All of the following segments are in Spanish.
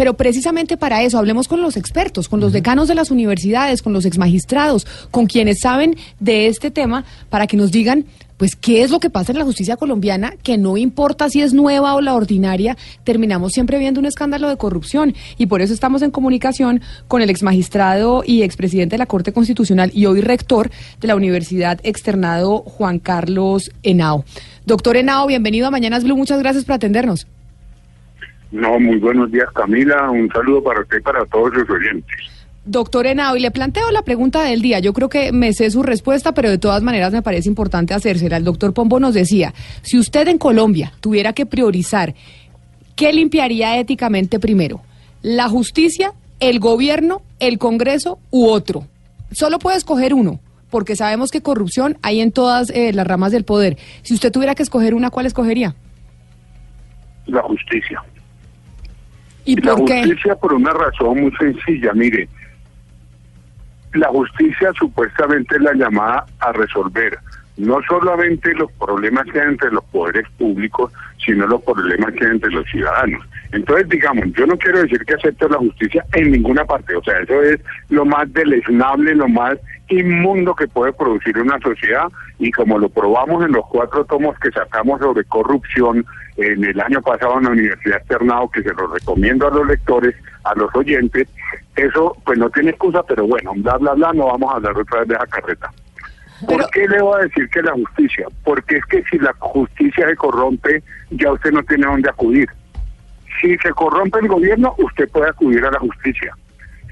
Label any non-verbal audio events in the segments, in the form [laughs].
Pero precisamente para eso, hablemos con los expertos, con los decanos de las universidades, con los exmagistrados, con quienes saben de este tema, para que nos digan pues qué es lo que pasa en la justicia colombiana, que no importa si es nueva o la ordinaria, terminamos siempre viendo un escándalo de corrupción. Y por eso estamos en comunicación con el exmagistrado y expresidente de la Corte Constitucional y hoy rector de la Universidad Externado, Juan Carlos Henao. Doctor Henao, bienvenido a Mañanas Blue, muchas gracias por atendernos. No, muy buenos días Camila, un saludo para usted y para todos los oyentes. Doctor Henao, y le planteo la pregunta del día. Yo creo que me sé su respuesta, pero de todas maneras me parece importante hacérsela. El doctor Pombo nos decía, si usted en Colombia tuviera que priorizar, ¿qué limpiaría éticamente primero? ¿La justicia, el gobierno, el Congreso u otro? Solo puede escoger uno, porque sabemos que corrupción hay en todas eh, las ramas del poder. Si usted tuviera que escoger una, ¿cuál escogería? La justicia. ¿Y, la por qué? justicia por una razón muy sencilla, mire la justicia supuestamente es la llamada a resolver no solamente los problemas que hay entre los poderes públicos, sino los problemas que hay entre los ciudadanos. Entonces, digamos, yo no quiero decir que acepte la justicia en ninguna parte, o sea, eso es lo más deleznable, lo más inmundo que puede producir una sociedad y como lo probamos en los cuatro tomos que sacamos sobre corrupción en el año pasado en la Universidad Externado, que se los recomiendo a los lectores, a los oyentes, eso pues no tiene excusa, pero bueno, bla, bla, bla, no vamos a hablar otra vez de esa carreta. ¿Por qué le voy a decir que la justicia? Porque es que si la justicia se corrompe, ya usted no tiene dónde acudir. Si se corrompe el gobierno, usted puede acudir a la justicia.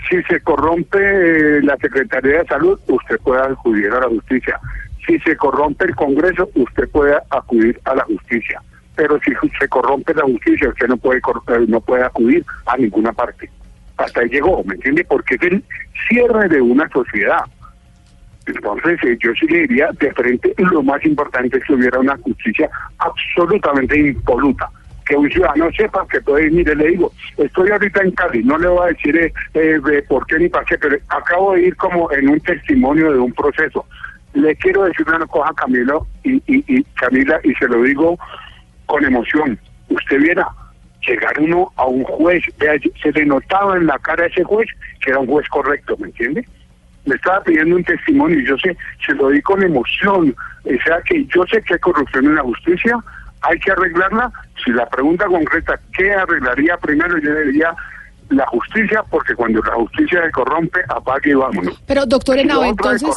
Si se corrompe eh, la Secretaría de Salud, usted puede acudir a la justicia. Si se corrompe el Congreso, usted puede acudir a la justicia. Pero si se corrompe la justicia, usted no puede eh, no puede acudir a ninguna parte. Hasta ahí llegó, ¿me entiende? Porque es el cierre de una sociedad. Entonces, eh, yo sí le diría de frente, lo más importante es que hubiera una justicia absolutamente impoluta. Que un ciudadano sepa que puede ir, mire, le digo, estoy ahorita en Cali, no le voy a decir eh, eh, por qué ni para qué, pero acabo de ir como en un testimonio de un proceso. Le quiero decir una cosa a Camilo y Camila, y se lo digo con emoción. Usted viera, llegar uno a un juez, se le notaba en la cara a ese juez que era un juez correcto, ¿me entiende? me estaba pidiendo un testimonio y yo sé, se lo di con emoción. O sea que yo sé que hay corrupción en la justicia, hay que arreglarla. Si la pregunta concreta, ¿qué arreglaría primero? Yo diría la justicia, porque cuando la justicia se corrompe, apague y vámonos. Pero, doctor Henao, entonces,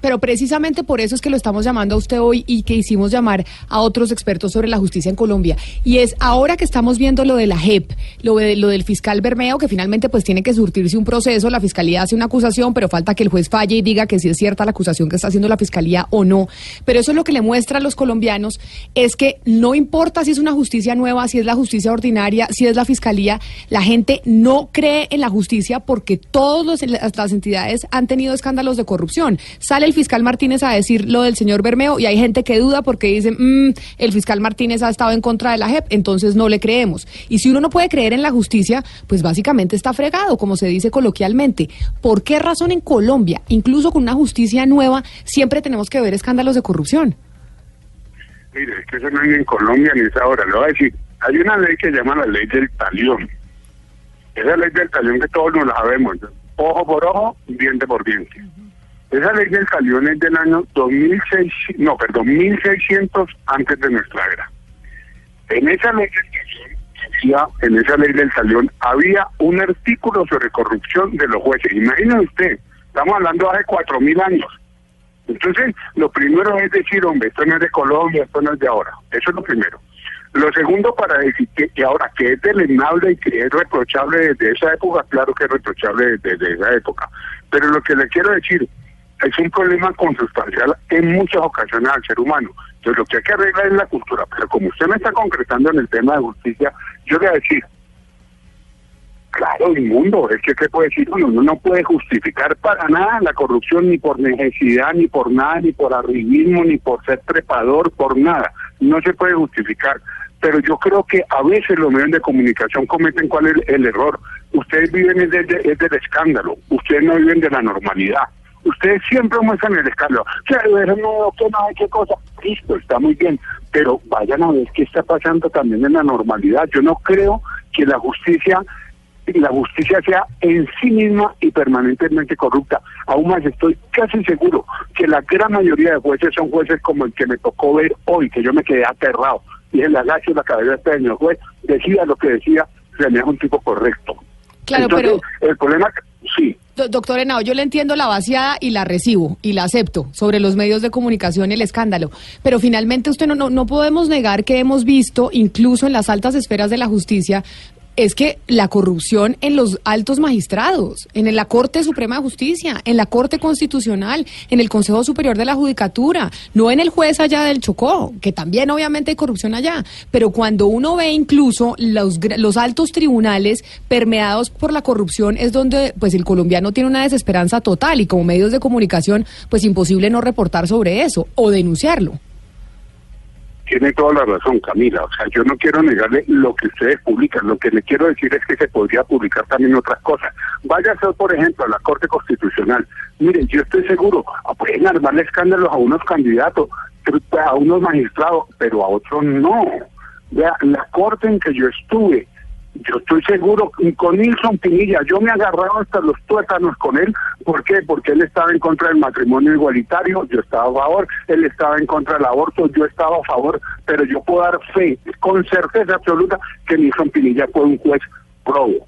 pero precisamente por eso es que lo estamos llamando a usted hoy y que hicimos llamar a otros expertos sobre la justicia en Colombia. Y es ahora que estamos viendo lo de la JEP, lo, de, lo del fiscal Bermeo, que finalmente pues tiene que surtirse un proceso, la fiscalía hace una acusación, pero falta que el juez falle y diga que si es cierta la acusación que está haciendo la fiscalía o no. Pero eso es lo que le muestra a los colombianos, es que no importa si es una justicia nueva, si es la justicia ordinaria, si es la fiscalía, la gente no cree en la justicia porque todas las entidades han tenido escándalos de corrupción. Sale el fiscal Martínez a decir lo del señor Bermeo y hay gente que duda porque dice, mm, el fiscal Martínez ha estado en contra de la JEP, entonces no le creemos. Y si uno no puede creer en la justicia, pues básicamente está fregado, como se dice coloquialmente. ¿Por qué razón en Colombia, incluso con una justicia nueva, siempre tenemos que ver escándalos de corrupción? Mire, es que eso no ni en Colombia ni es ahora. Le voy a decir, hay una ley que se llama la ley del talión esa ley del talión que todos nos la sabemos, ojo por ojo, diente por diente. Esa ley del talión es del año 2006, no, perdón, 1600 antes de nuestra era. En esa ley del talión, en esa ley del talión había un artículo sobre corrupción de los jueces. Imagínese usted, estamos hablando hace cuatro mil años. Entonces, lo primero es decir, hombre, esto no es de Colombia, esto no es de ahora. Eso es lo primero. Lo segundo, para decir que, ahora que es deleznable y que es reprochable desde esa época, claro que es reprochable desde, esa época. Pero lo que le quiero decir es un problema consustancial en muchas ocasiones al ser humano. Entonces, lo que hay que arreglar es la cultura. Pero como usted me está concretando en el tema de justicia, yo le voy a decir, Claro, inmundo. Es que, ¿qué puede decir uno? Uno no puede justificar para nada la corrupción, ni por necesidad, ni por nada, ni por arribismo, ni por ser trepador, por nada. No se puede justificar. Pero yo creo que a veces los medios de comunicación cometen cuál es el, error. Ustedes viven es, del escándalo, ustedes no viven de la normalidad. Ustedes siempre muestran el escándalo. O no, que no, qué cosa. Listo, está muy bien. Pero vayan a ver qué está pasando también en la normalidad. Yo no creo que la justicia la justicia sea en sí misma y permanentemente corrupta. Aún más estoy casi seguro que la gran mayoría de jueces son jueces como el que me tocó ver hoy, que yo me quedé aterrado. Y en la gacho la cabeza de este señor juez decía lo que decía, se me es un tipo correcto. Claro, pero... El problema, sí. Doctor Henao, yo le entiendo la vaciada y la recibo y la acepto sobre los medios de comunicación y el escándalo, pero finalmente usted no, no, no podemos negar que hemos visto, incluso en las altas esferas de la justicia, es que la corrupción en los altos magistrados, en la Corte Suprema de Justicia, en la Corte Constitucional, en el Consejo Superior de la Judicatura, no en el juez allá del Chocó, que también obviamente hay corrupción allá, pero cuando uno ve incluso los, los altos tribunales permeados por la corrupción es donde pues el colombiano tiene una desesperanza total y como medios de comunicación pues imposible no reportar sobre eso o denunciarlo tiene toda la razón, Camila. O sea, yo no quiero negarle lo que ustedes publican. Lo que le quiero decir es que se podría publicar también otras cosas. Vaya a ser, por ejemplo, a la Corte Constitucional. Miren, yo estoy seguro, ah, pueden armarle escándalos a unos candidatos, a unos magistrados, pero a otros no. Vea, la Corte en que yo estuve, yo estoy seguro, con Nilson Pinilla, yo me agarraba hasta los tuétanos con él. ¿Por qué? Porque él estaba en contra del matrimonio igualitario, yo estaba a favor, él estaba en contra del aborto, yo estaba a favor, pero yo puedo dar fe, con certeza absoluta, que Nilson Pinilla fue un juez probo.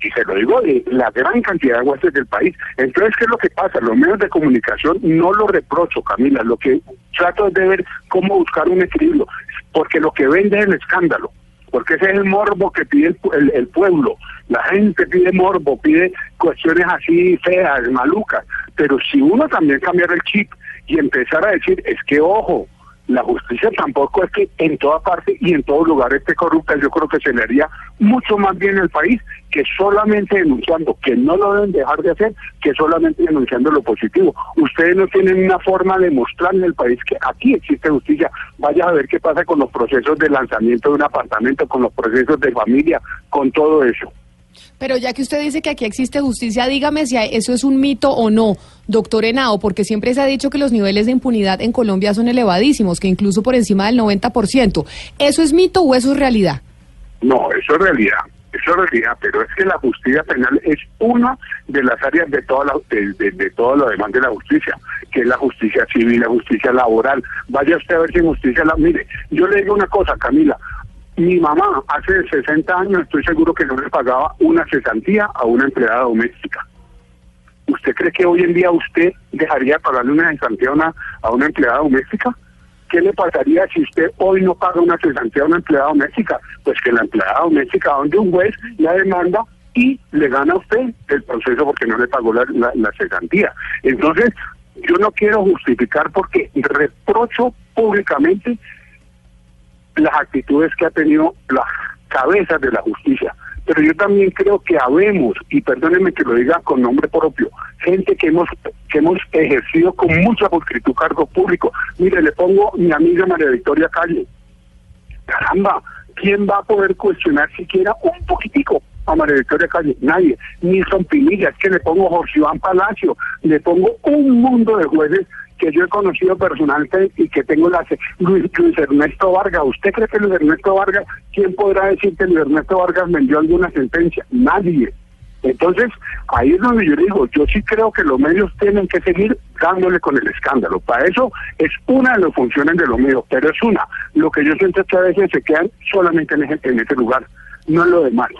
Y se lo digo de la gran cantidad de jueces del país. Entonces, ¿qué es lo que pasa? Los medios de comunicación no lo reprocho, Camila. Lo que trato es de ver cómo buscar un equilibrio. Porque lo que vende es el escándalo porque ese es el morbo que pide el, pueblo. La gente pide morbo, pide cuestiones así feas, malucas. Pero si uno también cambiara el chip y empezar a decir, es que ojo, la justicia tampoco es que en toda parte y en todo lugar esté corrupta, yo creo que se le haría mucho más bien al país que solamente denunciando, que no lo deben dejar de hacer, que solamente denunciando lo positivo. Ustedes no tienen una forma de mostrar en el país que aquí existe justicia. Vaya a ver qué pasa con los procesos de lanzamiento de un apartamento, con los procesos de familia, con todo eso. Pero ya que usted dice que aquí existe justicia, dígame si eso es un mito o no, doctor Henao, porque siempre se ha dicho que los niveles de impunidad en Colombia son elevadísimos, que incluso por encima del 90%. ¿Eso es mito o eso es realidad? No, eso es realidad. Eso es realidad, pero es que la justicia penal es una de las áreas de toda la, de, todo lo demás de la justicia, que es la justicia civil, la justicia laboral. Vaya usted a ver si justicia la... Mire, yo le digo una cosa, Camila, mi mamá hace 60 años estoy seguro que no le pagaba una cesantía a una empleada doméstica. ¿Usted cree que hoy en día usted dejaría pagarle una cesantía a a una empleada doméstica? ¿Qué le pasaría si usted hoy no paga una cesantía a una empleada doméstica? Pues que la empleada doméstica donde un juez la demanda y le gana a usted el proceso porque no le pagó la, la cesantía. Entonces, yo no quiero justificar porque reprocho públicamente las actitudes que ha tenido las cabezas de la justicia. Pero yo también creo que habemos, y perdónenme que lo diga con nombre propio, gente que hemos que hemos ejercido con mucha pulcritud cargo público. Mire, le pongo mi amiga María Victoria Calle. Caramba, ¿quién va a poder cuestionar siquiera un poquitico a María Victoria Calle? Nadie. Ni son Pinilla, es que le pongo Jorge Iván Palacio, le pongo un mundo de jueces que yo he conocido personalmente y que tengo la Luis, Ernesto Vargas. ¿Usted cree que Luis Ernesto Vargas, quién podrá decir que Luis Ernesto Vargas vendió alguna sentencia? Nadie. Entonces, ahí es donde yo digo, yo sí creo que los medios tienen que seguir dándole con el escándalo. Para eso es una de las funciones de los medios, pero es una. Lo que yo siento es que a veces se quedan solamente en ese, en ese lugar, no en lo demás.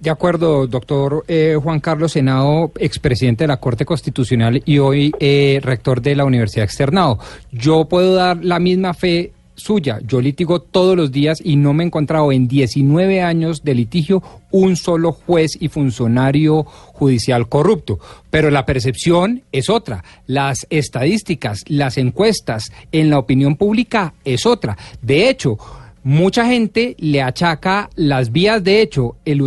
De acuerdo, doctor eh, Juan Carlos Senado, expresidente de la Corte Constitucional y hoy eh, rector de la Universidad Externado. Yo puedo dar la misma fe suya. Yo litigo todos los días y no me he encontrado en 19 años de litigio un solo juez y funcionario judicial corrupto. Pero la percepción es otra. Las estadísticas, las encuestas en la opinión pública es otra. De hecho, Mucha gente le achaca las vías de hecho, el,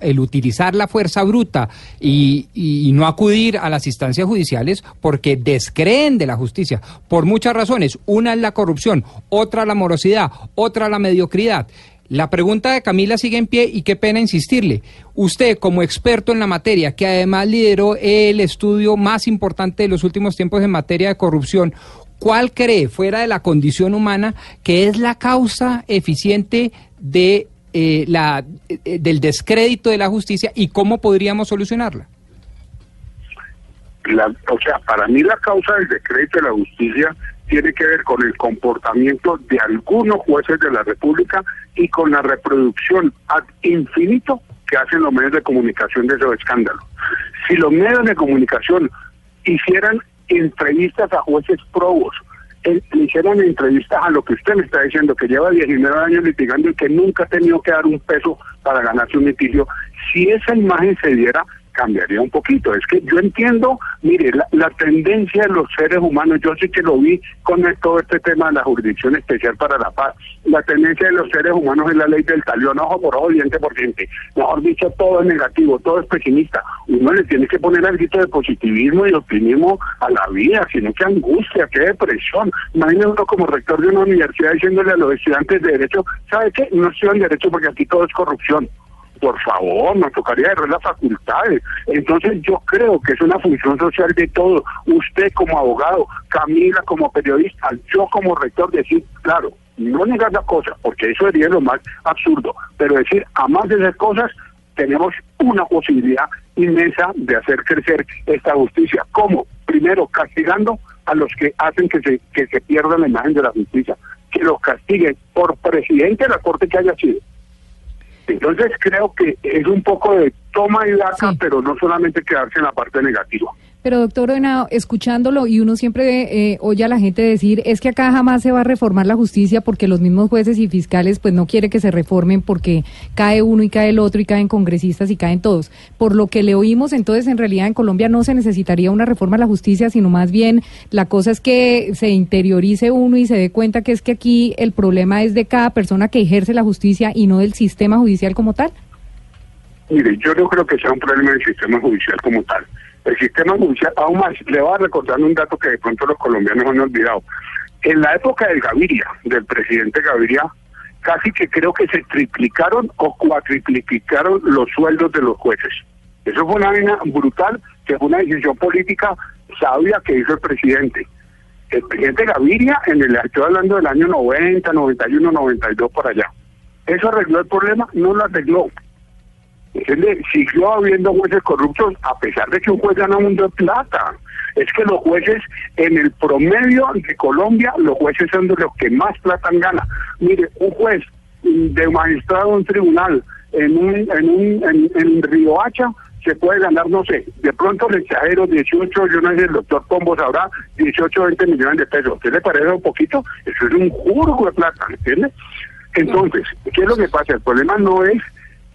el utilizar la fuerza bruta y, y, no acudir a las instancias judiciales porque descreen de la justicia, por muchas razones. Una es la corrupción, otra la morosidad, otra la mediocridad. La pregunta de Camila sigue en pie y qué pena insistirle. Usted, como experto en la materia, que además lideró el estudio más importante de los últimos tiempos en materia de corrupción, ¿cuál cree, fuera de la condición humana, que es la causa eficiente de eh, la, eh, del descrédito de la justicia y cómo podríamos solucionarla? o sea, para mí la causa del descrédito de la justicia tiene que ver con el comportamiento de algunos jueces de la República y con la reproducción ad infinito que hacen los medios de comunicación de esos escándalos. Si los medios de comunicación hicieran entrevistas a jueces probos, le hicieran entrevistas a lo que usted me está diciendo, que lleva 19 años litigando y que nunca ha tenido que dar un peso para ganarse un litigio, si esa imagen se diera, cambiaría un poquito. Es que yo entiendo, mire, la, tendencia de los seres humanos, yo sí que lo vi con todo este tema de la jurisdicción especial para la paz, la tendencia de los seres humanos es la ley del talión, ojo por ojo, diente por diente. Mejor dicho, todo es negativo, todo es pesimista. Uno le tiene que poner algo de positivismo y optimismo a la vida, sino que angustia, qué depresión. Imagínese uno como rector de una universidad diciéndole a los estudiantes de Derecho, ¿sabe qué? No estudian Derecho porque aquí todo es corrupción por favor, nos tocaría ver las facultades. Entonces yo creo que es una función social de todo. Usted como abogado, Camila como periodista, yo como rector, decir, claro, no negar las cosas, porque eso sería lo más absurdo, pero decir, a más de esas cosas, tenemos una posibilidad inmensa de hacer crecer esta justicia. ¿Cómo? Primero, castigando a los que hacen que se, que se pierda la imagen de la justicia, que los castiguen por presidente de la Corte que haya sido, entonces creo que es un poco de toma y daca, pero no solamente quedarse en la parte negativa. Pero doctor Henao, escuchándolo y uno siempre eh, oye a la gente decir es que acá jamás se va a reformar la justicia porque los mismos jueces y fiscales pues no quiere que se reformen porque cae uno y cae el otro y caen congresistas y caen todos. Por lo que le oímos entonces en realidad en Colombia no se necesitaría una reforma a la justicia sino más bien la cosa es que se interiorice uno y se dé cuenta que es que aquí el problema es de cada persona que ejerce la justicia y no del sistema judicial como tal. Mire, yo no creo que sea un problema del sistema judicial como tal el sistema judicial, aún más, le voy a recordar un dato que de pronto los colombianos han olvidado. En la época de Gaviria, del presidente Gaviria, casi que creo que se triplicaron o cuatriplicaron los sueldos de los jueces. Eso fue una vaina brutal, que fue una decisión política sabia que hizo el presidente. El presidente Gaviria, en el, estoy hablando del año 90, 91, 92, por allá. ¿Eso arregló el problema? No lo arregló siguió habiendo jueces corruptos a pesar de que un juez gana un de plata. Es que los jueces, en el promedio de Colombia, los jueces son de los que más plata ganan. Mire, un juez de magistrado de un tribunal en un, en un en, en Río Hacha se puede ganar, no sé, de pronto le exagero 18, yo no sé, el doctor Pombo sabrá, 18 20 millones de pesos. ¿Qué le parece un poquito? Eso es un jurgo de plata, ¿entiende? Entonces, ¿qué es lo que pasa? El problema no es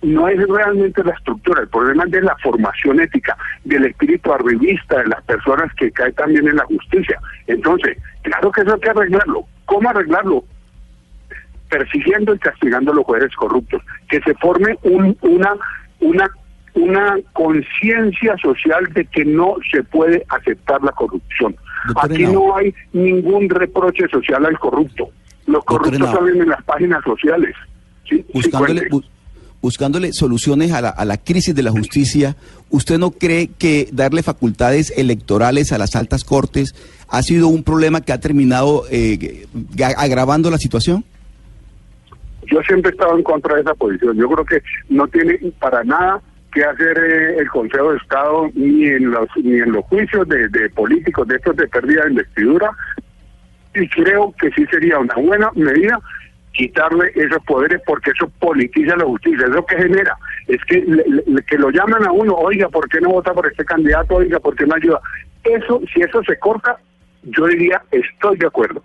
no es realmente la estructura, el problema es de la formación ética, del espíritu arribista de las personas que caen también en la justicia. Entonces, claro que eso hay que arreglarlo. ¿Cómo arreglarlo? Persiguiendo y castigando a los jueces corruptos, que se forme un, una, una, una conciencia social de que no se puede aceptar la corrupción. Aquí no hay ningún reproche social al corrupto. Los corruptos salen en las páginas sociales. ¿sí? buscándole soluciones a la, a la crisis de la justicia, ¿usted no cree que darle facultades electorales a las altas cortes ha sido un problema que ha terminado eh, agravando la situación? Yo siempre he estado en contra de esa posición. Yo creo que no tiene para nada que hacer eh, el Consejo de Estado ni en los ni en los juicios de políticos de estos de pérdida de investidura y creo que sí sería una buena medida quitarle esos poderes porque eso politiza la justicia. Es lo que genera. Es que, que lo llaman a uno, oiga, ¿por qué no vota por este candidato? Oiga, ¿por qué no ayuda? Eso, si eso se corta, yo diría, estoy de acuerdo.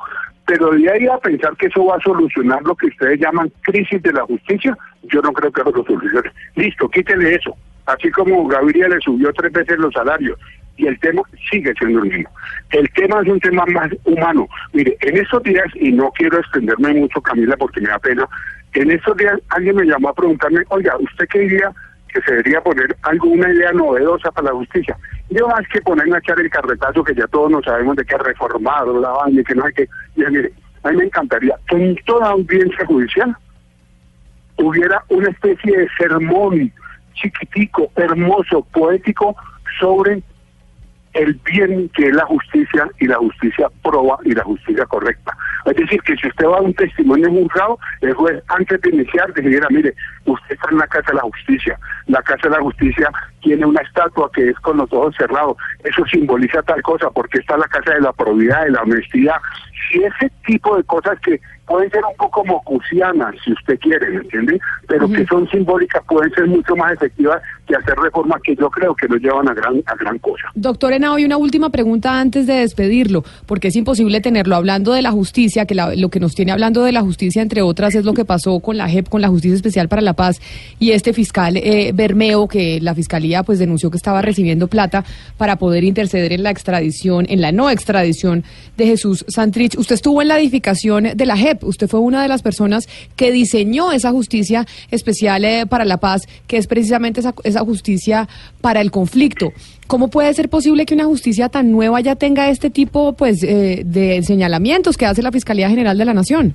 Pero de ahí a pensar que eso va a solucionar lo que ustedes llaman crisis de la justicia, yo no creo que lo solucione. Listo, quítele eso. Así como Gaviria le subió tres veces los salarios, y el tema sigue siendo el mismo. El tema es un tema más humano. Mire, en estos días, y no quiero extenderme mucho, Camila, porque me da pena, en estos días alguien me llamó a preguntarme, oiga, ¿usted qué diría que se debería poner alguna idea novedosa para la justicia? Yo más que ponerme a echar el carretazo que ya todos nos sabemos de que ha reformado la banda y que no hay que... mire, a mí me encantaría que en toda audiencia judicial hubiera una especie de sermón chiquitico, hermoso, poético sobre el bien que es la justicia y la justicia proba y la justicia correcta. Es decir, que si usted va a un testimonio juzgado, el juez antes de iniciar dijera, mire, usted está en la Casa de la Justicia. La Casa de la Justicia tiene una estatua que es con los ojos cerrados. Eso simboliza tal cosa, porque está la Casa de la Probidad, de la Honestidad. Si ese tipo de cosas que pueden ser un poco mocusianas, si usted quiere, ¿me entiende? Pero que son simbólicas, pueden ser mucho más efectivas que hacer reformas que yo creo que nos llevan a gran, a gran cosa. Doctor Henao, y una última pregunta antes de despedirlo, porque es imposible tenerlo hablando de la justicia, que lo que nos tiene hablando de la justicia, entre otras, es lo que pasó con la JEP, con la Justicia Especial para la Paz, y este fiscal eh, Bermeo, que la fiscalía pues denunció que estaba recibiendo plata para poder interceder en la extradición, en la no extradición de Jesús Santrich. Usted estuvo en la edificación de la JEP, Usted fue una de las personas que diseñó esa justicia especial eh, para la paz, que es precisamente esa, esa justicia para el conflicto. ¿Cómo puede ser posible que una justicia tan nueva ya tenga este tipo pues, eh, de señalamientos que hace la Fiscalía General de la Nación?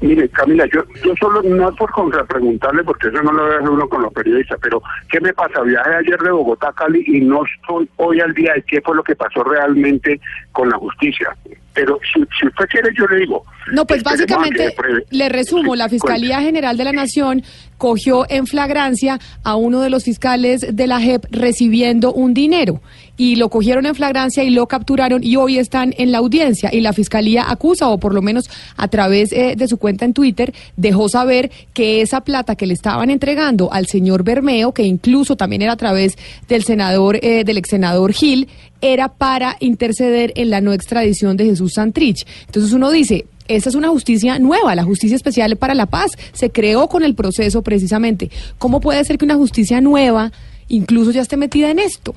Mire, Camila, yo, yo solo, no por contrapreguntarle, porque eso no lo ve uno con los periodistas, pero ¿qué me pasa? Viajé ayer de Bogotá a Cali y no estoy hoy al día de qué fue lo que pasó realmente con la justicia. Pero si, usted quiere, yo le digo. No, pues básicamente, le resumo, la Fiscalía General de la Nación cogió en flagrancia a uno de los fiscales de la JEP recibiendo un dinero y lo cogieron en flagrancia y lo capturaron y hoy están en la audiencia y la Fiscalía acusa, o por lo menos a través eh, de su cuenta en Twitter, dejó saber que esa plata que le estaban entregando al señor Bermeo, que incluso también era a través del senador, eh, del ex senador Gil, era para interceder en la no extradición de Jesús Santrich. Entonces uno dice, esa es una justicia nueva, la justicia especial para la paz. Se creó con el proceso precisamente. ¿Cómo puede ser que una justicia nueva incluso ya esté metida en esto?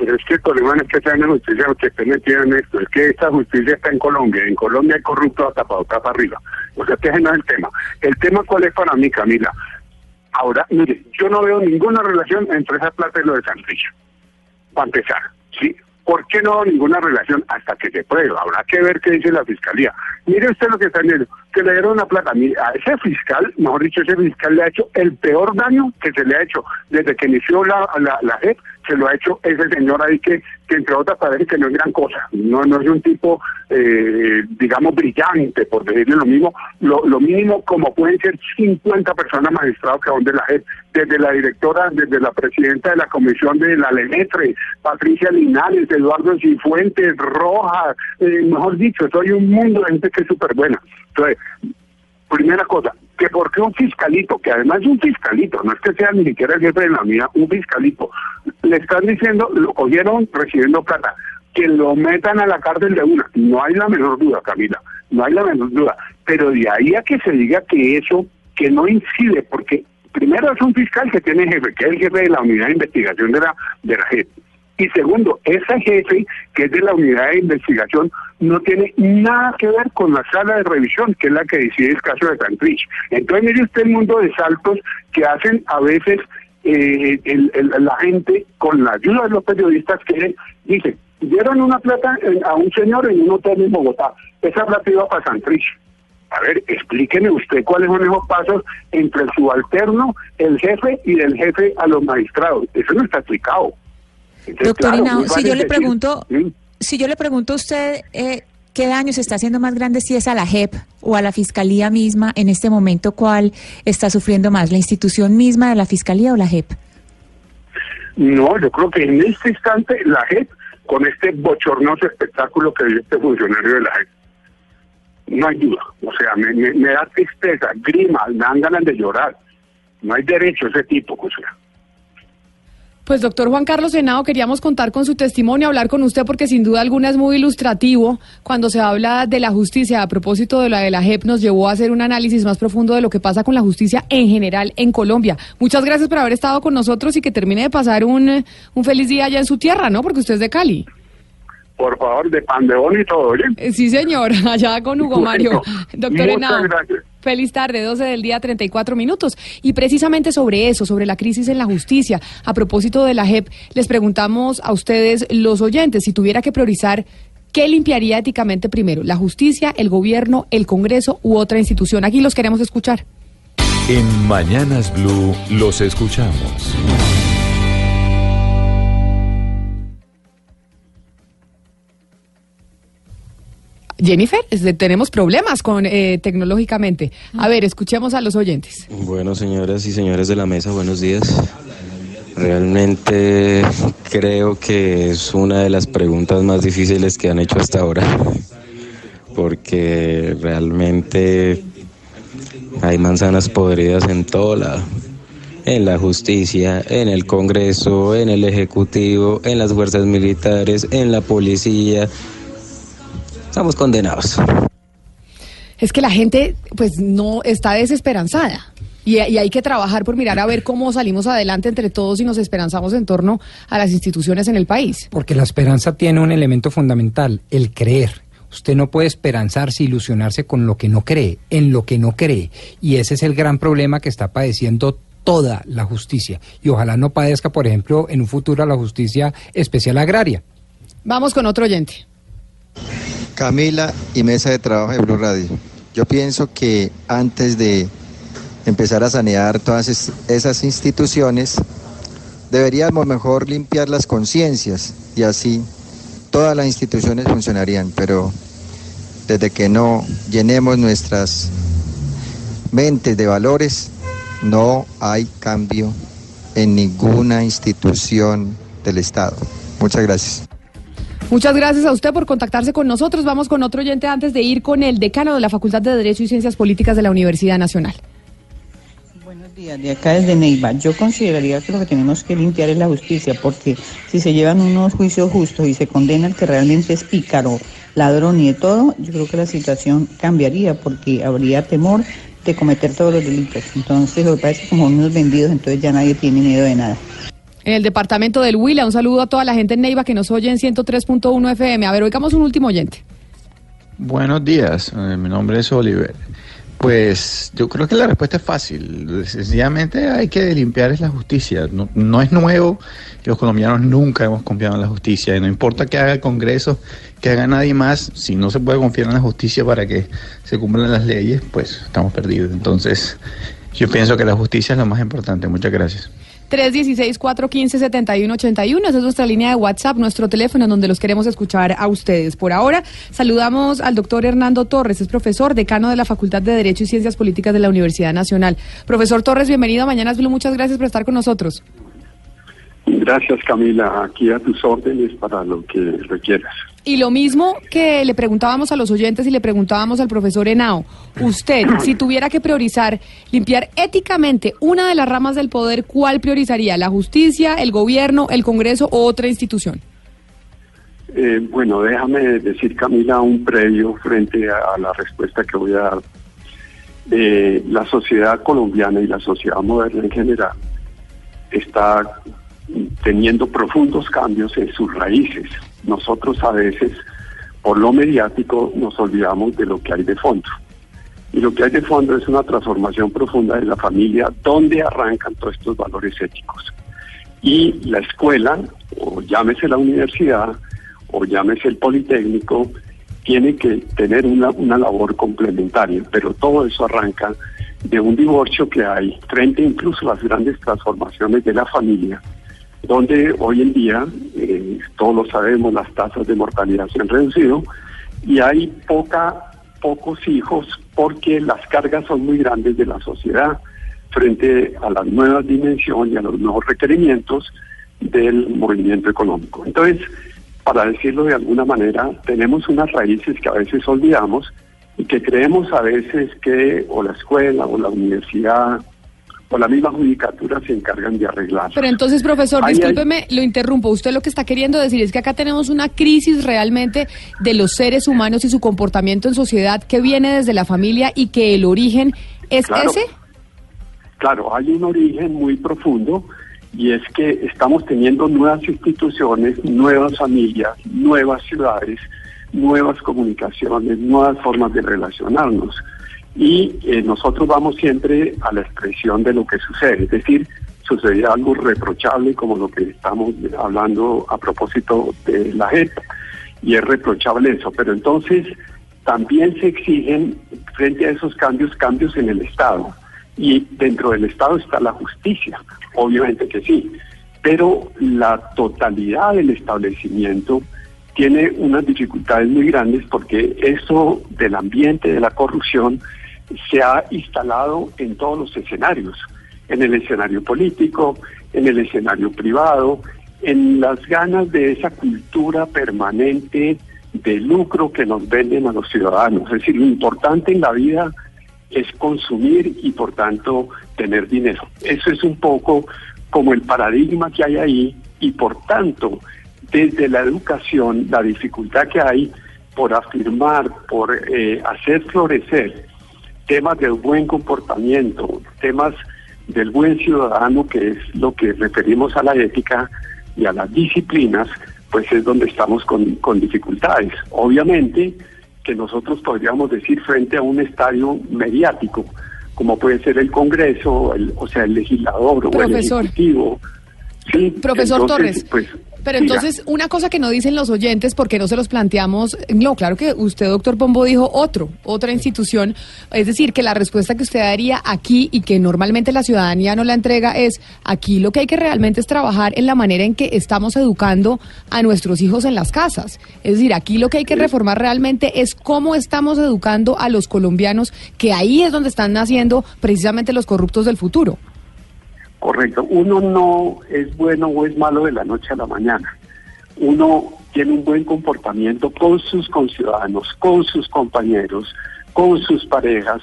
Pero es que el problema es que sea una justicia que esté en esto, es que esta justicia está en Colombia. En Colombia hay corrupto hasta para, para arriba. O sea, que ese no es el tema. El tema, ¿cuál es para mí, Camila? Ahora, mire, yo no veo ninguna relación entre esa plata y lo de Santrich. Para empezar, ¿sí? ¿Por qué no ninguna relación hasta que se prueba? Habrá que ver qué dice la fiscalía. Mire usted lo que está viendo, que le dieron una plata. a ese fiscal, mejor dicho, ese fiscal le ha hecho el peor daño que se le ha hecho desde que inició la, la, la JEP, se lo ha hecho ese señor ahí que, que entre otras parece que no es gran cosa. No, no es un tipo, eh, digamos, brillante, por decirle lo mismo. Lo, lo mínimo como pueden ser 50 personas magistrados que van de la JEP, desde la directora, desde la presidenta de la comisión de la LENETRE, Patricia Linares, Eduardo Cifuentes, Rojas, eh, mejor dicho, soy un mundo de gente que es súper buena. Entonces, primera cosa, que porque un fiscalito, que además es un fiscalito, no es que sea ni siquiera el jefe de la unidad, un fiscalito, le están diciendo, lo cogieron recibiendo plata, que lo metan a la cárcel de una. No hay la menor duda, Camila, no hay la menor duda. Pero de ahí a que se diga que eso, que no incide, porque primero es un fiscal que tiene jefe, que es el jefe de la unidad de investigación de la, de la. Y segundo, ese jefe, que es de la unidad de investigación, no tiene nada que ver con la sala de revisión, que es la que decide el caso de Santrich. Entonces, mire usted el mundo de saltos que hacen a veces eh, la gente con la ayuda de los periodistas que dicen, dieron una plata a un señor en un hotel en Bogotá, esa plata iba para Santrich. A ver, explíqueme usted cuáles son esos pasos entre el subalterno, el jefe y del jefe a los magistrados. Eso no está explicado. Doctor si yo le pregunto, si yo le pregunto a usted eh, qué daño se está haciendo más grande, si es a la JEP o a la Fiscalía misma, en este momento, ¿cuál está sufriendo más, la institución misma de la Fiscalía o la JEP? No, yo creo que en este instante la JEP, con este bochornoso espectáculo que dio este funcionario de la JEP, no hay duda. O sea, me, da tristeza, grima, me dan ganas de llorar. No hay derecho a ese tipo, o sea. Pues doctor Juan Carlos Senado, queríamos contar con su testimonio, hablar con usted porque sin duda alguna es muy ilustrativo cuando se habla de la justicia. A propósito de la de la JEP nos llevó a hacer un análisis más profundo de lo que pasa con la justicia en general en Colombia. Muchas gracias por haber estado con nosotros y que termine de pasar un, un feliz día allá en su tierra, ¿no? Porque usted es de Cali. Por favor, de pandeón y todo, ¿oye? Eh, sí, señor, [laughs] allá con Hugo Mario. Doctor Henao. Feliz tarde, 12 del día, 34 minutos. Y precisamente sobre eso, sobre la crisis en la justicia, a propósito de la JEP, les preguntamos a ustedes, los oyentes, si tuviera que priorizar, ¿qué limpiaría éticamente primero? ¿La justicia, el gobierno, el Congreso u otra institución? Aquí los queremos escuchar. En Mañanas Blue los escuchamos. Jennifer, tenemos problemas con eh, tecnológicamente. A ver, escuchemos a los oyentes. Bueno, señoras y señores de la mesa, buenos días. Realmente creo que es una de las preguntas más difíciles que han hecho hasta ahora, porque realmente hay manzanas podridas en todo lado, en la justicia, en el Congreso, en el Ejecutivo, en las fuerzas militares, en la policía, estamos condenados. Es que la gente pues no está desesperanzada. Y, hay que trabajar por mirar a ver cómo salimos adelante entre todos y nos esperanzamos en torno a las instituciones en el país. Porque la esperanza tiene un elemento fundamental, el creer. Usted no puede esperanzarse, ilusionarse con lo que no cree, en lo que no cree. Y ese es el gran problema que está padeciendo toda la justicia. Y ojalá no padezca, por ejemplo, en un futuro la justicia especial agraria. Vamos con otro oyente. Camila y mesa de trabajo de Blue Radio. Yo pienso que antes de empezar a sanear todas esas instituciones, deberíamos mejor limpiar las conciencias y así todas las instituciones funcionarían, pero desde que no llenemos nuestras mentes de valores, no hay cambio en ninguna institución del Estado. Muchas gracias. Muchas gracias a usted por contactarse con nosotros. Vamos con otro oyente antes de ir con el decano de la Facultad de Derecho y Ciencias Políticas de la Universidad Nacional. Buenos días, de acá desde Neiva. Yo consideraría que lo que tenemos que limpiar es la justicia, porque si se llevan unos juicios justos y se condena al que realmente es pícaro, ladrón y de todo, yo creo que la situación cambiaría, porque habría temor de cometer todos los delitos. Entonces, lo que pasa es que como unos vendidos, entonces ya nadie tiene miedo de nada en el departamento del Huila. Un saludo a toda la gente en Neiva que nos oye en 103.1 FM. A ver, oigamos un último oyente. Buenos días, eh, mi nombre es Oliver. Pues yo creo que la respuesta es fácil. Sencillamente hay que limpiar la justicia. No, no, es nuevo. Los colombianos nunca hemos confiado en la justicia. Y no importa que haga el Congreso, que haga nadie más, si no se puede confiar en la justicia para que se cumplan las leyes, pues estamos perdidos. Entonces, yo pienso que la justicia es lo más importante. Muchas gracias. 316-415-7181. Esa es nuestra línea de WhatsApp, nuestro teléfono en donde los queremos escuchar a ustedes. Por ahora, saludamos al doctor Hernando Torres, es profesor, decano de la Facultad de Derecho y Ciencias Políticas de la Universidad Nacional. Profesor Torres, bienvenido a Mañanas Blue. Muchas gracias por estar con nosotros. Gracias, Camila. Aquí a tus órdenes para lo que requieras. Y lo mismo que le preguntábamos a los oyentes y le preguntábamos al profesor Henao, usted, [clears throat] si tuviera que priorizar, limpiar éticamente una de las ramas del poder, ¿cuál priorizaría? ¿La justicia, el gobierno, el Congreso o otra institución? Eh, bueno, déjame decir, Camila, un previo frente a, la respuesta que voy a dar. Eh, la sociedad colombiana y la sociedad moderna en general está teniendo profundos cambios en sus raíces. Nosotros a veces, por lo mediático, nos olvidamos de lo que hay de fondo. Y lo que hay de fondo es una transformación profunda de la familia donde arrancan todos estos valores éticos. Y la escuela, o llámese la universidad, o llámese el politécnico, tiene que tener una, una labor complementaria, pero todo eso arranca de un divorcio que hay frente incluso a las grandes transformaciones de la familia donde hoy en día, eh, todos lo sabemos, las tasas de mortalidad se han reducido y hay poca, pocos hijos porque las cargas son muy grandes de la sociedad frente a las nuevas dimensiones y a los nuevos requerimientos del movimiento económico. Entonces, para decirlo de alguna manera, tenemos unas raíces que a veces olvidamos y que creemos a veces que o la escuela o la universidad o la misma judicatura se encargan de arreglar. Pero entonces, profesor, discúlpeme, lo interrumpo. Usted lo que está queriendo decir es que acá tenemos una crisis realmente de los seres humanos y su comportamiento en sociedad que viene desde la familia y que el origen es ese. Claro, hay un origen muy profundo y es que estamos teniendo nuevas instituciones, nuevas familias, nuevas ciudades, nuevas comunicaciones, nuevas formas de relacionarnos y eh, nosotros vamos siempre a la expresión de lo que sucede, es decir, sucede algo reprochable como lo que estamos hablando a propósito de la JEP, y es reprochable eso, pero entonces también se exigen frente a esos cambios cambios en el Estado y dentro del Estado está la justicia, obviamente que sí, pero la totalidad del establecimiento tiene unas dificultades muy grandes porque eso del ambiente de la corrupción se ha instalado en todos los escenarios, en el escenario político, en el escenario privado, en las ganas de esa cultura permanente de lucro que nos venden a los ciudadanos. Es decir, lo importante en la vida es consumir y por tanto tener dinero. Eso es un poco como el paradigma que hay ahí y por tanto desde la educación la dificultad que hay por afirmar, por eh, hacer florecer temas del buen comportamiento, temas del buen ciudadano, que es lo que referimos a la ética y a las disciplinas, pues es donde estamos con, con dificultades. Obviamente que nosotros podríamos decir frente a un estadio mediático, como puede ser el Congreso, el, o sea, el legislador o el Ejecutivo. Sí, Profesor Torres, pues, pero entonces, una cosa que no dicen los oyentes, porque no se los planteamos, no, claro que usted, doctor Pombo, dijo otro, otra institución, es decir, que la respuesta que usted daría aquí y que normalmente la ciudadanía no la entrega es, aquí lo que hay que realmente es trabajar en la manera en que estamos educando a nuestros hijos en las casas. Es decir, aquí lo que hay que reformar realmente es cómo estamos educando a los colombianos, que ahí es donde están naciendo precisamente los corruptos del futuro. Correcto. Uno no es bueno o es malo de la noche a la mañana. Uno tiene un buen comportamiento con sus conciudadanos, con sus compañeros, con sus parejas,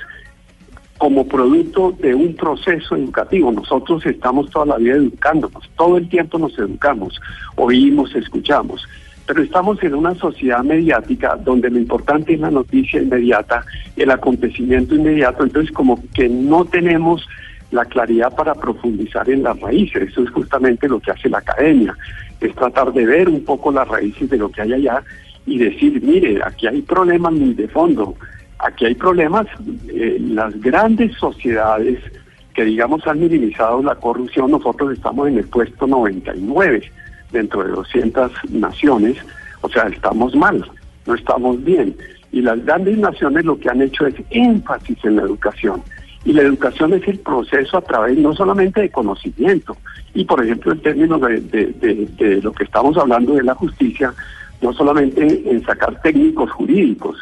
como producto de un proceso educativo. Nosotros estamos toda la vida educándonos, todo el tiempo nos educamos, oímos, escuchamos, pero estamos en una sociedad mediática donde lo importante es la noticia inmediata, el acontecimiento inmediato, entonces como que no tenemos la claridad para profundizar en las raíces. Eso es justamente lo que hace la academia, es tratar de ver un poco las raíces de lo que hay allá y decir, mire, aquí hay problemas muy de fondo, aquí hay problemas, eh, las grandes sociedades que digamos han minimizado la corrupción, nosotros estamos en el puesto 99 dentro de 200 naciones, o sea, estamos mal, no estamos bien. Y las grandes naciones lo que han hecho es énfasis en la educación y la educación es el proceso a través no solamente de conocimiento, y por ejemplo en términos de, lo que estamos hablando de la justicia, no solamente en sacar técnicos jurídicos,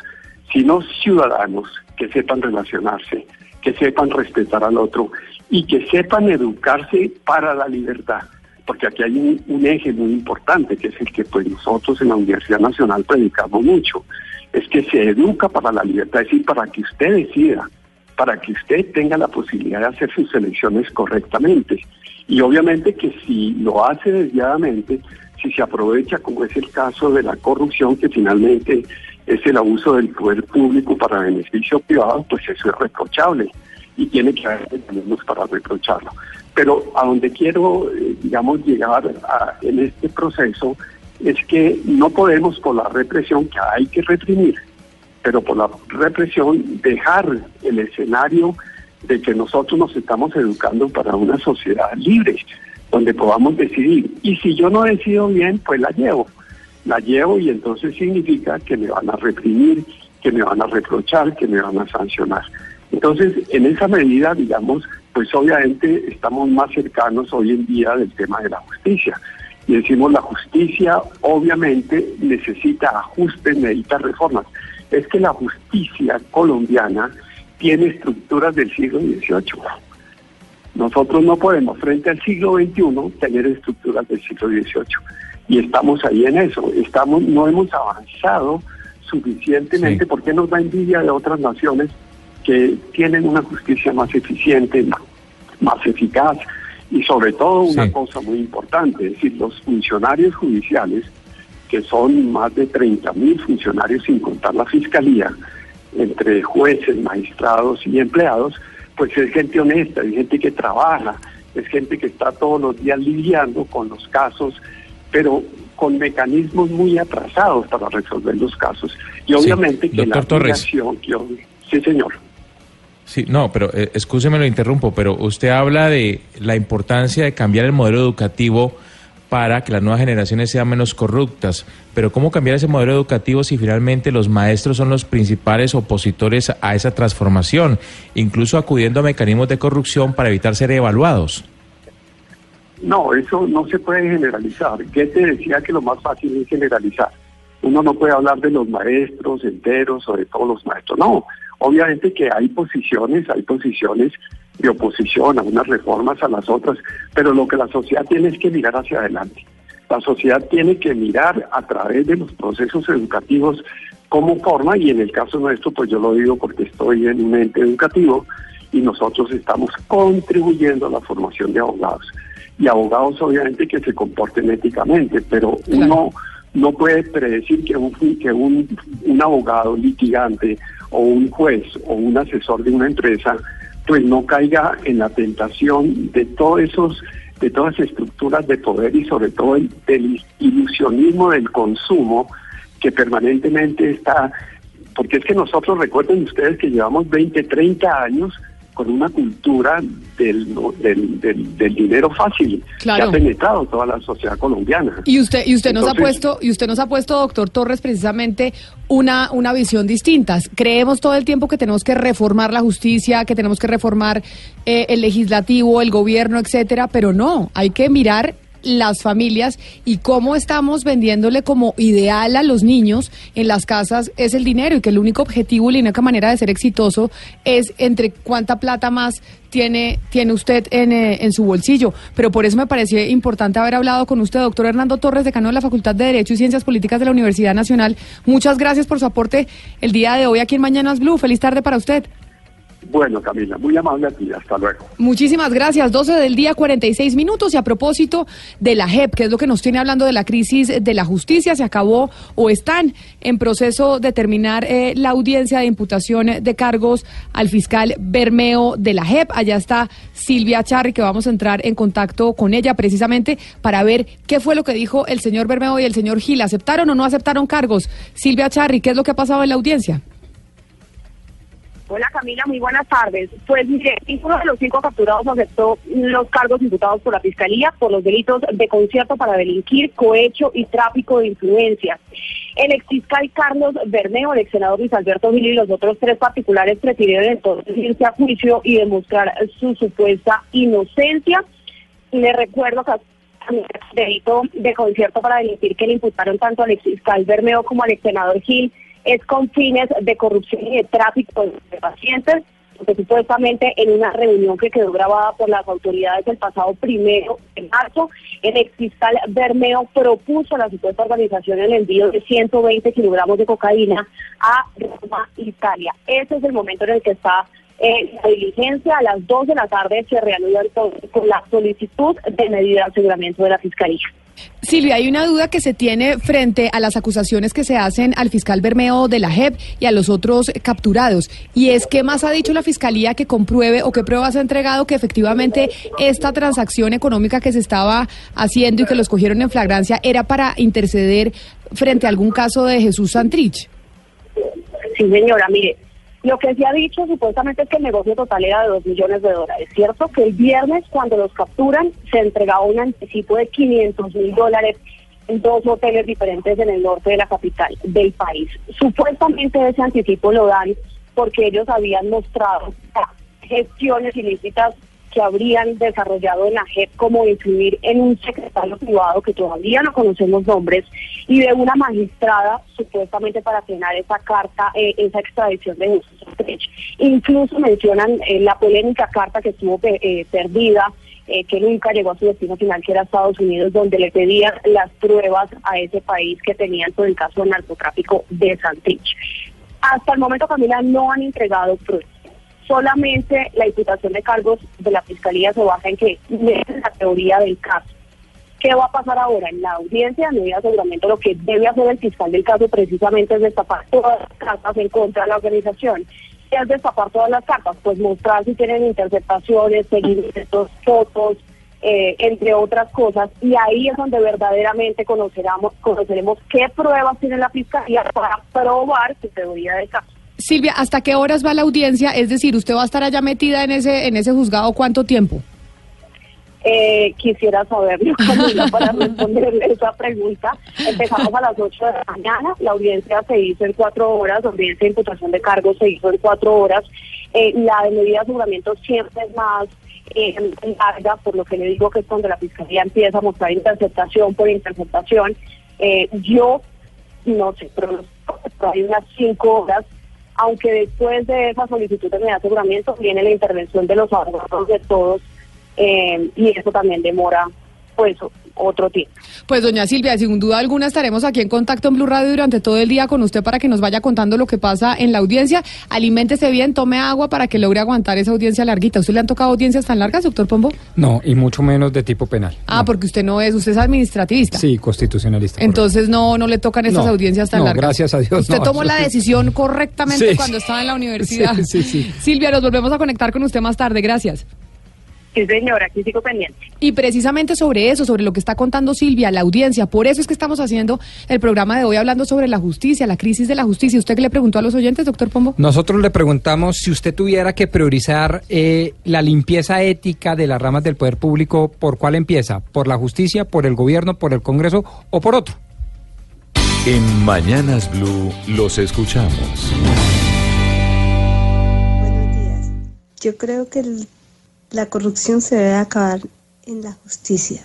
sino ciudadanos que sepan relacionarse, que sepan respetar al otro y que sepan educarse para la libertad. Porque aquí hay un, eje muy importante, que es el que pues nosotros en la Universidad Nacional predicamos mucho, es que se educa para la libertad, es decir, para que usted decida para que usted tenga la posibilidad de hacer sus elecciones correctamente. Y obviamente que si lo hace desviadamente, si se aprovecha, como es el caso de la corrupción, que finalmente es el abuso del poder público para beneficio privado, pues eso es reprochable y tiene que haber mecanismos para reprocharlo. Pero a donde quiero, eh, digamos, llegar en este proceso es que no podemos por la represión que hay que reprimir, pero por la represión dejar el escenario de que nosotros nos estamos educando para una sociedad libre, donde podamos decidir. Y si yo no decido bien, pues la llevo. La llevo y entonces significa que me van a reprimir, que me van a reprochar, que me van a sancionar. Entonces, en esa medida, digamos, pues obviamente estamos más cercanos hoy en día del tema de la justicia. Y decimos, la justicia obviamente necesita ajustes, necesita reformas es que la justicia colombiana tiene estructuras del siglo XVIII. Nosotros no podemos, frente al siglo XXI, tener estructuras del siglo XVIII. Y estamos ahí en eso. Estamos, no hemos avanzado suficientemente porque nos da envidia de otras naciones que tienen una justicia más eficiente, más eficaz y sobre todo una cosa muy importante, es decir, los funcionarios judiciales, que son más de 30 mil funcionarios sin contar la fiscalía, entre jueces, magistrados y empleados, pues es gente honesta, es gente que trabaja, es gente que está todos los días lidiando con los casos, pero con mecanismos muy atrasados para resolver los casos. Y obviamente que la migración, sí señor. Sí, no, pero eh, escúcheme, lo interrumpo, pero usted habla de la importancia de cambiar el modelo educativo para que las nuevas generaciones sean menos corruptas. Pero ¿cómo cambiar ese modelo educativo si finalmente los maestros son los principales opositores a esa transformación, incluso acudiendo a mecanismos de corrupción para evitar ser evaluados? No, eso no se puede generalizar. te decía que lo más fácil es generalizar. Uno no puede hablar de los maestros enteros o de todos los maestros. No, obviamente que hay posiciones, hay posiciones de oposición a unas reformas, a las otras, pero lo que la sociedad tiene es que mirar hacia adelante. La sociedad tiene que mirar a través de los procesos educativos cómo forma, y en el caso nuestro, pues yo lo digo porque estoy en un ente educativo y nosotros estamos contribuyendo a la formación de abogados. Y abogados obviamente que se comporten éticamente, pero uno no puede predecir que un, que un, un abogado litigante o un juez o un asesor de una empresa pues no caiga en la tentación de todos esos de todas las estructuras de poder y sobre todo el, del ilusionismo del consumo que permanentemente está porque es que nosotros recuerden ustedes que llevamos 20, 30 años con una cultura del, del, del, dinero fácil que ha penetrado toda la sociedad colombiana. Y usted y usted nos ha puesto y usted nos ha puesto, doctor Torres, precisamente una una visión distinta. Creemos todo el tiempo que tenemos que reformar la justicia, que tenemos que reformar eh, el legislativo, el gobierno, etcétera, pero no, hay que mirar las familias y cómo estamos vendiéndole como ideal a los niños en las casas es el dinero y que el único objetivo y la única manera de ser exitoso es entre cuánta plata más tiene, tiene usted en, eh, en su bolsillo. Pero por eso me pareció importante haber hablado con usted, doctor Hernando Torres, decano de la Facultad de Derecho y Ciencias Políticas de la Universidad Nacional. Muchas gracias por su aporte el día de hoy aquí en Mañanas Blue. Feliz tarde para usted. Bueno, Camila, muy amable a ti. Hasta luego. Muchísimas gracias. 12 del día, 46 minutos. Y a propósito de la JEP, que es lo que nos tiene hablando de la crisis de la justicia, se acabó o están en proceso de terminar eh, la audiencia de imputación de cargos al fiscal Bermeo de la JEP. Allá está Silvia Charri, que vamos a entrar en contacto con ella precisamente para ver qué fue lo que dijo el señor Bermeo y el señor Gil. ¿Aceptaron o no aceptaron cargos? Silvia Charri, ¿qué es lo que ha pasado en la audiencia? Hola Camila, muy buenas tardes. Pues mire, uno de los cinco capturados aceptó los cargos imputados por la Fiscalía por los delitos de concierto para delinquir, cohecho y tráfico de influencia. El ex fiscal Carlos Bermeo, el ex senador Luis Alberto Gil y los otros tres particulares prefirieron entonces irse a juicio y demostrar su supuesta inocencia. Le recuerdo que el delito de concierto para delinquir que le imputaron tanto al ex fiscal Bermeo como al ex senador Gil es con fines de corrupción y de tráfico de pacientes, porque supuestamente en una reunión que quedó grabada por las autoridades el pasado primero de marzo, el ex fiscal Bermeo propuso a la supuesta organización el envío de 120 kilogramos de cocaína a Roma, Italia. Ese es el momento en el que está eh, la diligencia. A las 2 de la tarde se reanuda entonces con la solicitud de medida de aseguramiento de la Fiscalía. Silvia, hay una duda que se tiene frente a las acusaciones que se hacen al fiscal Bermeo de la JEP y a los otros capturados. Y es que más ha dicho la fiscalía que compruebe o qué pruebas ha entregado que efectivamente esta transacción económica que se estaba haciendo y que los cogieron en flagrancia era para interceder frente a algún caso de Jesús Santrich. Sí, señora, mire, lo que se ha dicho supuestamente es que el negocio total era de 2 millones de dólares. Cierto que el viernes cuando los capturan se entregaba un anticipo de 500 mil dólares en dos hoteles diferentes en el norte de la capital del país. Supuestamente ese anticipo lo dan porque ellos habían mostrado gestiones ilícitas que habrían desarrollado en la JEP como influir en un secretario privado que todavía no conocemos nombres y de una magistrada supuestamente para frenar esa carta, eh, esa extradición de Jesús Incluso mencionan eh, la polémica carta que estuvo eh, perdida que nunca llegó a su destino final, que era Estados Unidos, donde le pedían las pruebas a ese país que tenían por el caso del narcotráfico de Santrich. Hasta el momento, Camila, no han entregado pruebas solamente la imputación de cargos de la Fiscalía se basa en que es la teoría del caso. ¿Qué va a pasar ahora? En la audiencia de medida aseguramiento lo que debe hacer el fiscal del caso precisamente es destapar todas las cartas en contra de la organización. ¿Qué es destapar todas las cartas? Pues mostrar si tienen interceptaciones, seguimientos, fotos, eh, entre otras cosas, y ahí es donde verdaderamente conoceremos qué pruebas tiene la Fiscalía para probar su teoría del caso. Silvia, ¿hasta qué horas va la audiencia? Es decir, ¿usted va a estar allá metida en ese, en ese juzgado cuánto tiempo? Eh, quisiera saberlo, [laughs] Camila, para responderle esa pregunta. Empezamos a las 8 de la mañana, la audiencia se hizo en cuatro horas, la audiencia de imputación de cargos se hizo en cuatro horas. Eh, la de medida de aseguramiento siempre es más eh, larga, por lo que le digo que es cuando la Fiscalía empieza a mostrar interceptación por interceptación. Eh, yo, no sé, pero hay unas cinco horas aunque después de esa solicitud de aseguramiento viene la intervención de los abogados de todos eh, y eso también demora pues otro tiempo. Pues doña Silvia, sin duda alguna estaremos aquí en contacto en Blue Radio durante todo el día con usted para que nos vaya contando lo que pasa en la audiencia. Aliméntese bien, tome agua para que logre aguantar esa audiencia larguita. ¿Usted le han tocado audiencias tan largas, doctor Pombo? No, y mucho menos de tipo penal. Ah, porque usted no es, usted es administrativista. Sí, constitucionalista. Entonces no, no le tocan estas audiencias tan no, largas. Gracias a Dios. Usted tomó la decisión correctamente Sí, cuando estaba en la universidad. Sí, sí, sí. [laughs] Silvia, nos volvemos a conectar con usted más tarde. Gracias. Sí, señora, aquí sigo pendiente. Y precisamente sobre eso, sobre lo que está contando Silvia, la audiencia, por eso es que estamos haciendo el programa de hoy hablando sobre la justicia, la crisis de la justicia. ¿Usted qué le preguntó a los oyentes, doctor Pombo? Nosotros le preguntamos si usted tuviera que priorizar eh, la limpieza ética de las ramas del poder público, ¿por cuál empieza? ¿Por la justicia, por el gobierno, por el Congreso o por otro? En Mañanas Blue los escuchamos. Yo creo que el- la corrupción se debe acabar en la justicia.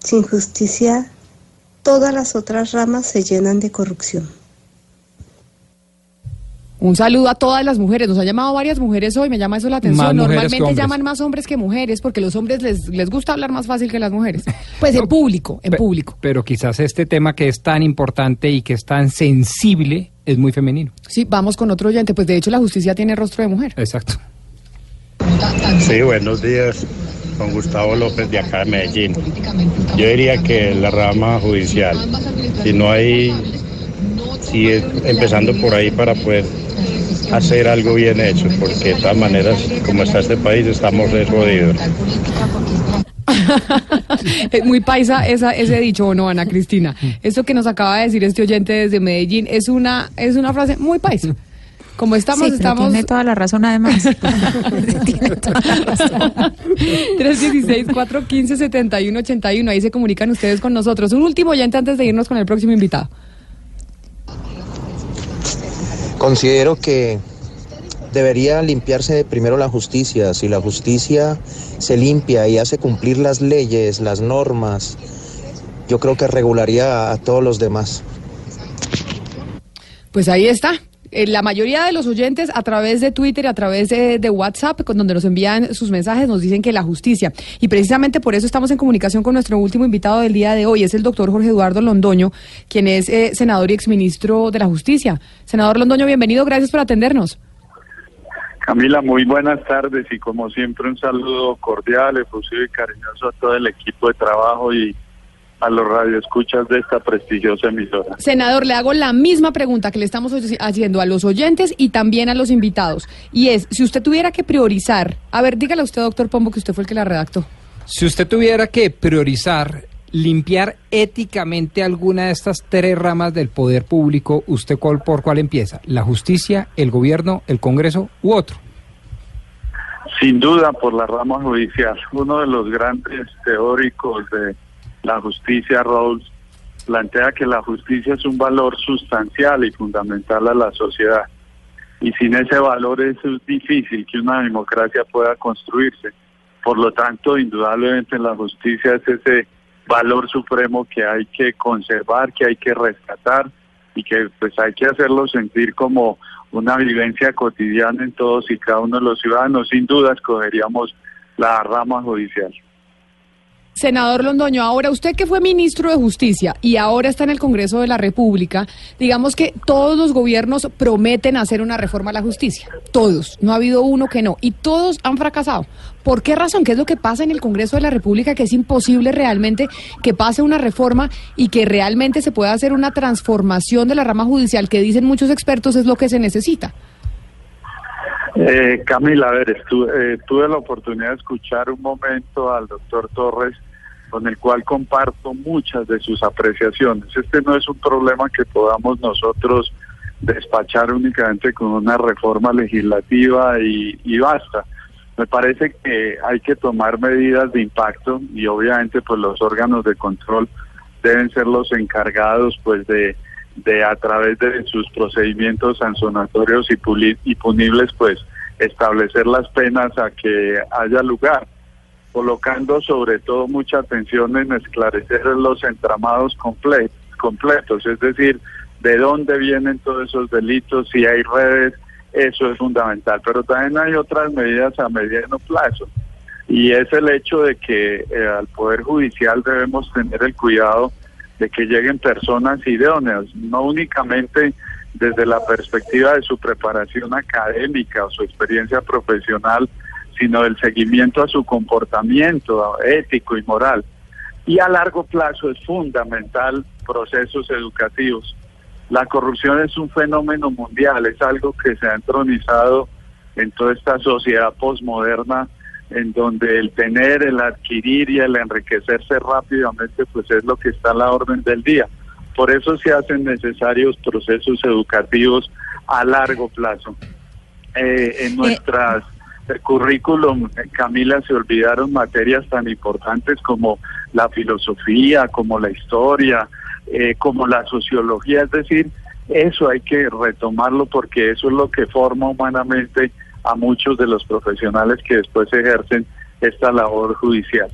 Sin justicia, todas las otras ramas se llenan de corrupción. Un saludo a todas las mujeres. Nos han llamado varias mujeres hoy, me llama eso la atención. Normalmente llaman más hombres que mujeres porque los hombres les, les gusta hablar más fácil que las mujeres. [laughs] Pues en público, en Pe- público. Pero quizás este tema que es tan importante y que es tan sensible es muy femenino. Sí, vamos con otro oyente. Pues de hecho la justicia tiene rostro de mujer. Exacto. Sí, buenos días. Con Gustavo López de acá de Medellín. Yo diría que la rama judicial, si no hay, si es- empezando por ahí para poder hacer algo bien hecho, porque de todas maneras, como está este país, estamos jodidos. Es [laughs] muy paisa esa, ese dicho, ¿o no, Ana Cristina? Esto que nos acaba de decir este oyente desde Medellín es una, es una frase muy paisa. Como estamos, Sí, estamos... tiene toda la razón además. [laughs] tiene toda la razón. 316-415-7181. Ahí se comunican ustedes con nosotros. Un último oyente antes de irnos con el próximo invitado. Considero que debería limpiarse primero la justicia. Si la justicia se limpia y hace cumplir las leyes, las normas, yo creo que regularía a todos los demás. Pues ahí está. Eh, La mayoría de los oyentes a través de Twitter, a través de, de WhatsApp, con donde nos envían sus mensajes, nos dicen que la justicia. Y precisamente por eso estamos en comunicación con nuestro último invitado del día de hoy. Es el doctor Jorge Eduardo Londoño, quien es eh, senador y exministro de la Justicia. Senador Londoño, bienvenido. Gracias por atendernos. Camila, muy buenas tardes y como siempre un saludo cordial, efusivo y cariñoso a todo el equipo de trabajo y a los radioescuchas de esta prestigiosa emisora. Senador, le hago la misma pregunta que le estamos haciendo a los oyentes y también a los invitados. Y es, si usted tuviera que priorizar, a ver, dígale a usted, doctor Pombo, que usted fue el que la redactó. Si usted tuviera que priorizar limpiar éticamente alguna de estas tres ramas del poder público, ¿usted cuál, por cuál empieza? ¿La justicia, el gobierno, el Congreso u otro? Sin duda por la rama judicial. Uno de los grandes teóricos de la justicia, Rawls, plantea que la justicia es un valor sustancial y fundamental a la sociedad. Y sin ese valor es difícil que una democracia pueda construirse. Por lo tanto, indudablemente la justicia es ese valor supremo que hay que conservar, que hay que rescatar y que pues hay que hacerlo sentir como una vivencia cotidiana en todos y cada uno de los ciudadanos. Sin duda escogeríamos la rama judicial. Senador Londoño, ahora usted que fue ministro de Justicia y ahora está en el Congreso de la República, digamos que todos los gobiernos prometen hacer una reforma a la justicia, todos, no ha habido uno que no, y todos han fracasado. ¿Por qué razón? ¿Qué es lo que pasa en el Congreso de la República que es imposible realmente que pase una reforma y que realmente se pueda hacer una transformación de la rama judicial que dicen muchos expertos es lo que se necesita? Eh, Camila, a ver, eh, tuve la oportunidad de escuchar un momento al doctor Torres con el cual comparto muchas de sus apreciaciones. Este no es un problema que podamos nosotros despachar únicamente con una reforma legislativa y, y basta. Me parece que hay que tomar medidas de impacto y obviamente pues los órganos de control deben ser los encargados pues de de a través de sus procedimientos sancionatorios y, y punibles, pues establecer las penas a que haya lugar, colocando sobre todo mucha atención en esclarecer los entramados completos, es decir, de dónde vienen todos esos delitos, si hay redes, eso es fundamental. Pero también hay otras medidas a mediano plazo y es el hecho de que eh, al Poder Judicial debemos tener el cuidado de que lleguen personas idóneas, no únicamente desde la perspectiva de su preparación académica o su experiencia profesional, sino del seguimiento a su comportamiento ético y moral. Y a largo plazo es fundamental procesos educativos. La corrupción es un fenómeno mundial, es algo que se ha entronizado en toda esta sociedad posmoderna en donde el tener, el adquirir y el enriquecerse rápidamente, pues es lo que está a la orden del día. Por eso se hacen necesarios procesos educativos a largo plazo. Eh, en eh, nuestras currículum, Camila, se olvidaron materias tan importantes como la filosofía, como la historia, eh, como la sociología, es decir, eso hay que retomarlo porque eso es lo que forma humanamente a muchos de los profesionales que después ejercen esta labor judicial.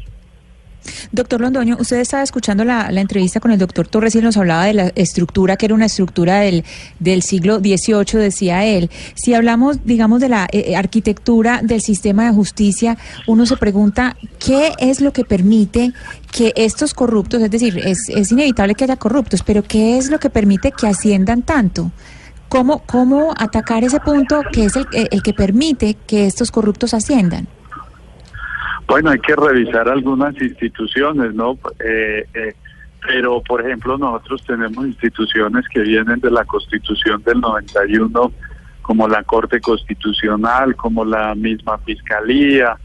Doctor Londoño, usted estaba escuchando la, entrevista con el doctor Torres y nos hablaba de la estructura, que era una estructura del, del siglo XVIII, decía él. Si hablamos, digamos, de la eh, eh, arquitectura del sistema de justicia, uno se pregunta qué es lo que permite que estos corruptos, es decir, es, es inevitable que haya corruptos, pero qué es lo que permite que asciendan tanto. ¿Cómo, cómo atacar ese punto que es el, el que permite que estos corruptos asciendan? Bueno, hay que revisar algunas instituciones, ¿no? Eh, eh, pero, por ejemplo, nosotros tenemos instituciones que vienen de la Constitución del 91, como la Corte Constitucional, como la misma Fiscalía,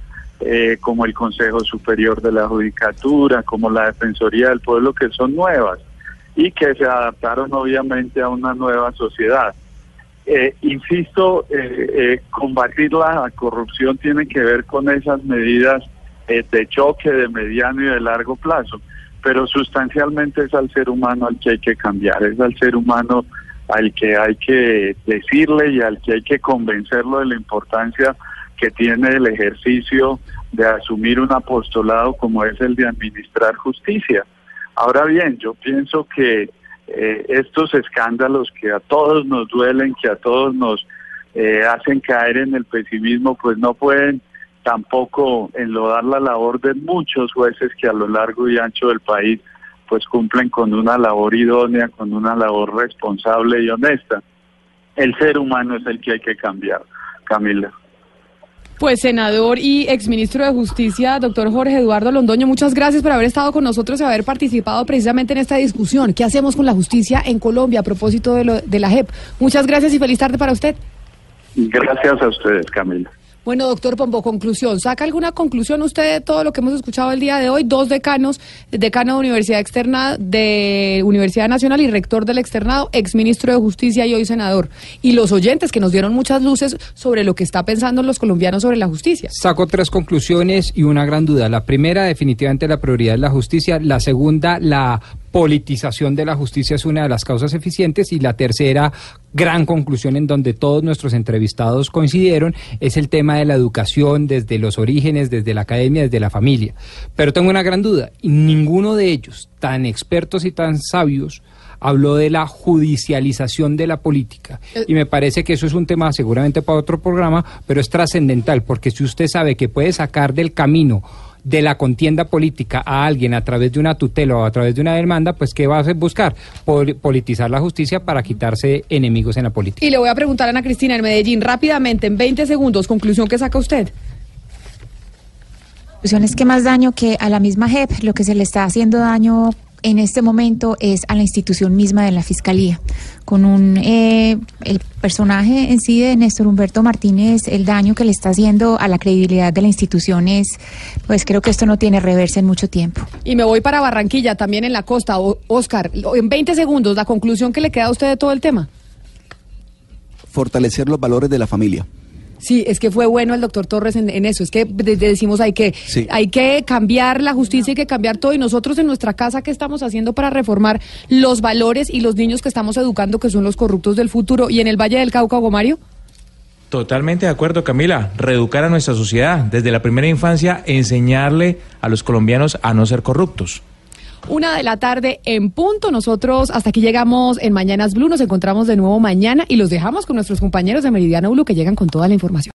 eh, como el Consejo Superior de la Judicatura, como la Defensoría del Pueblo, que son nuevas y que se adaptaron obviamente a una nueva sociedad. Eh, insisto, eh, eh, combatir la corrupción tiene que ver con esas medidas de choque de mediano y de largo plazo, pero sustancialmente es al ser humano al que hay que cambiar, es al ser humano al que hay que decirle y al que hay que convencerlo de la importancia que tiene el ejercicio de asumir un apostolado como es el de administrar justicia. Ahora bien, yo pienso que eh, estos escándalos que a todos nos duelen, que a todos nos eh, hacen caer en el pesimismo, pues no pueden tampoco enlodar la labor de muchos jueces que a lo largo y ancho del país pues cumplen con una labor idónea, con una labor responsable y honesta. El ser humano es el que hay que cambiar, Camila. Pues senador y exministro de Justicia, doctor Jorge Eduardo Londoño, muchas gracias por haber estado con nosotros y haber participado precisamente en esta discusión. ¿Qué hacemos con la justicia en Colombia a propósito de, lo, de la JEP? Muchas gracias y feliz tarde para usted. Gracias a ustedes, Camila. Bueno, doctor Pombo, conclusión. ¿Saca alguna conclusión usted de todo lo que hemos escuchado el día de hoy? Dos decanos, decano de Universidad Externa de Universidad Nacional y rector del externado, exministro de Justicia y hoy senador. Y los oyentes que nos dieron muchas luces sobre lo que está pensando los colombianos sobre la justicia. Saco tres conclusiones y una gran duda. La primera, definitivamente, la prioridad es la justicia. La segunda, la politización de la justicia es una de las causas eficientes y la tercera gran conclusión en donde todos nuestros entrevistados coincidieron es el tema de la educación desde los orígenes, desde la academia, desde la familia. Pero tengo una gran duda, y ninguno de ellos, tan expertos y tan sabios, habló de la judicialización de la política. Eh. Y me parece que eso es un tema seguramente para otro programa, pero es trascendental, porque si usted sabe que puede sacar del camino de la contienda política a alguien a través de una tutela o a través de una demanda, pues ¿qué va a hacer? buscar? politizar la justicia para quitarse enemigos en la política. Y le voy a preguntar a Ana Cristina en Medellín rápidamente, en 20 segundos, conclusión que saca usted es que más daño que a la misma JEP, lo que se le está haciendo daño en este momento es a la institución misma de la Fiscalía. Con un eh, el personaje en sí de Néstor Humberto Martínez, el daño que le está haciendo a la credibilidad de la institución es, pues creo que esto no tiene reversa en mucho tiempo. Y me voy para Barranquilla, también en la costa. Oscar, en 20 segundos, la conclusión que le queda a usted de todo el tema. Fortalecer los valores de la familia. Sí, es que fue bueno el doctor Torres en, eso. Es que decimos hay que hay que cambiar la justicia, hay que cambiar todo. Y nosotros en nuestra casa, ¿qué estamos haciendo para reformar los valores y los niños que estamos educando, que son los corruptos del futuro? Y en el Valle del Cauca, Gomario. Totalmente de acuerdo, Camila. Reeducar a nuestra sociedad. Desde la primera infancia, enseñarle a los colombianos a no ser corruptos. Una de la tarde en punto. Nosotros hasta aquí llegamos en Mañanas Blue. Nos encontramos de nuevo mañana y los dejamos con nuestros compañeros de Meridiano Blue que llegan con toda la información.